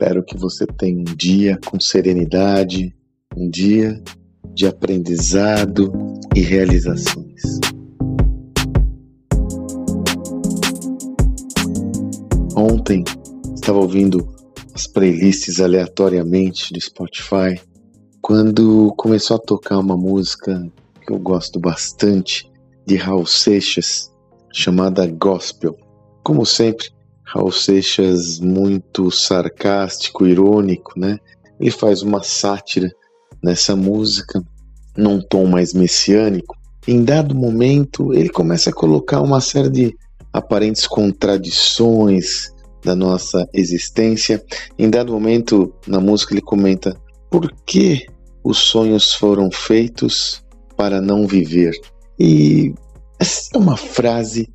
Espero que você tenha um dia com serenidade, um dia de aprendizado e realizações. Ontem estava ouvindo as playlists aleatoriamente do Spotify quando começou a tocar uma música que eu gosto bastante de Raul Seixas chamada Gospel. Como sempre, Raul Seixas muito sarcástico, irônico, né? Ele faz uma sátira nessa música, num tom mais messiânico. Em dado momento, ele começa a colocar uma série de aparentes contradições da nossa existência. Em dado momento, na música, ele comenta: por que os sonhos foram feitos para não viver? E essa é uma frase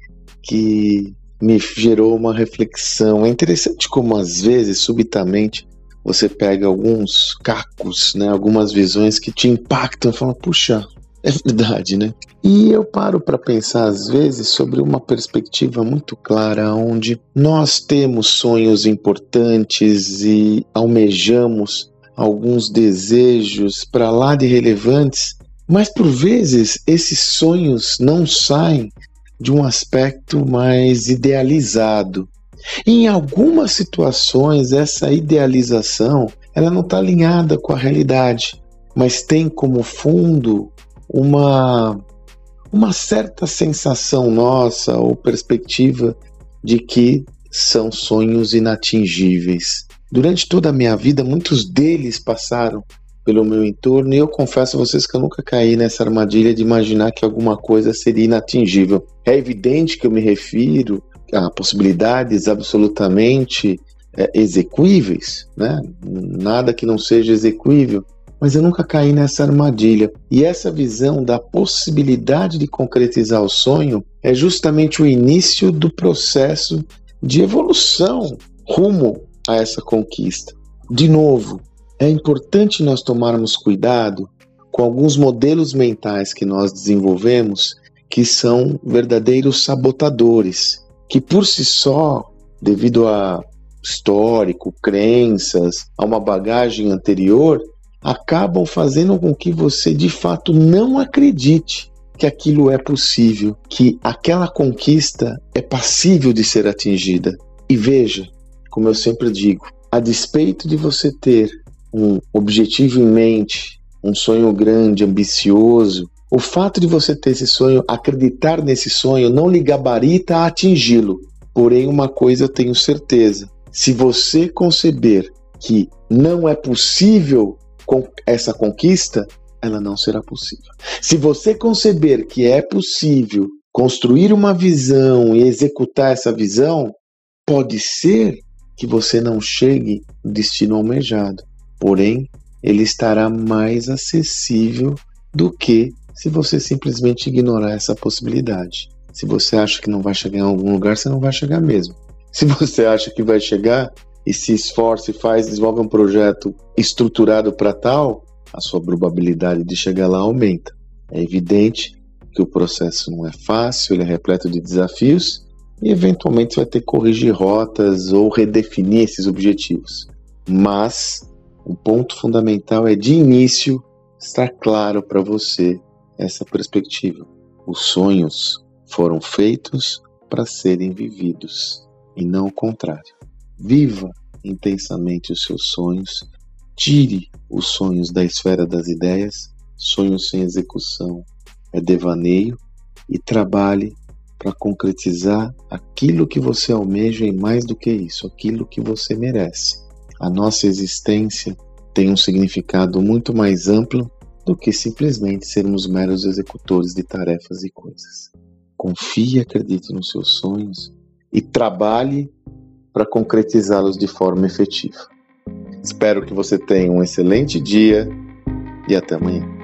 que me gerou uma reflexão. É interessante como às vezes, subitamente, você pega alguns cacos, né, algumas visões que te impactam e fala, puxa, é verdade, né? E eu paro para pensar às vezes sobre uma perspectiva muito clara onde nós temos sonhos importantes e almejamos alguns desejos para lá de relevantes, mas por vezes esses sonhos não saem de um aspecto mais idealizado. Em algumas situações, essa idealização ela não está alinhada com a realidade, mas tem como fundo uma, uma certa sensação nossa ou perspectiva de que são sonhos inatingíveis. Durante toda a minha vida, muitos deles passaram pelo meu entorno e eu confesso a vocês que eu nunca caí nessa armadilha de imaginar que alguma coisa seria inatingível. É evidente que eu me refiro a possibilidades absolutamente é, execuíveis, né? nada que não seja execuível, mas eu nunca caí nessa armadilha. E essa visão da possibilidade de concretizar o sonho é justamente o início do processo de evolução rumo a essa conquista. De novo, é importante nós tomarmos cuidado com alguns modelos mentais que nós desenvolvemos que são verdadeiros sabotadores, que por si só, devido a histórico, crenças, a uma bagagem anterior, acabam fazendo com que você de fato não acredite que aquilo é possível, que aquela conquista é passível de ser atingida. E veja, como eu sempre digo, a despeito de você ter um objetivo em mente, um sonho grande, ambicioso, o fato de você ter esse sonho, acreditar nesse sonho, não lhe gabarita a atingi-lo. Porém, uma coisa eu tenho certeza: se você conceber que não é possível essa conquista, ela não será possível. Se você conceber que é possível construir uma visão e executar essa visão, pode ser que você não chegue no destino almejado porém, ele estará mais acessível do que se você simplesmente ignorar essa possibilidade. Se você acha que não vai chegar em algum lugar, você não vai chegar mesmo. Se você acha que vai chegar e se esforça e faz, desenvolve um projeto estruturado para tal, a sua probabilidade de chegar lá aumenta. É evidente que o processo não é fácil, ele é repleto de desafios e eventualmente você vai ter que corrigir rotas ou redefinir esses objetivos. Mas o ponto fundamental é, de início, estar claro para você essa perspectiva. Os sonhos foram feitos para serem vividos e não o contrário. Viva intensamente os seus sonhos, tire os sonhos da esfera das ideias, sonhos sem execução é devaneio e trabalhe para concretizar aquilo que você almeja e mais do que isso, aquilo que você merece a nossa existência tem um significado muito mais amplo do que simplesmente sermos meros executores de tarefas e coisas. Confie e acredite nos seus sonhos e trabalhe para concretizá-los de forma efetiva. Espero que você tenha um excelente dia e até amanhã.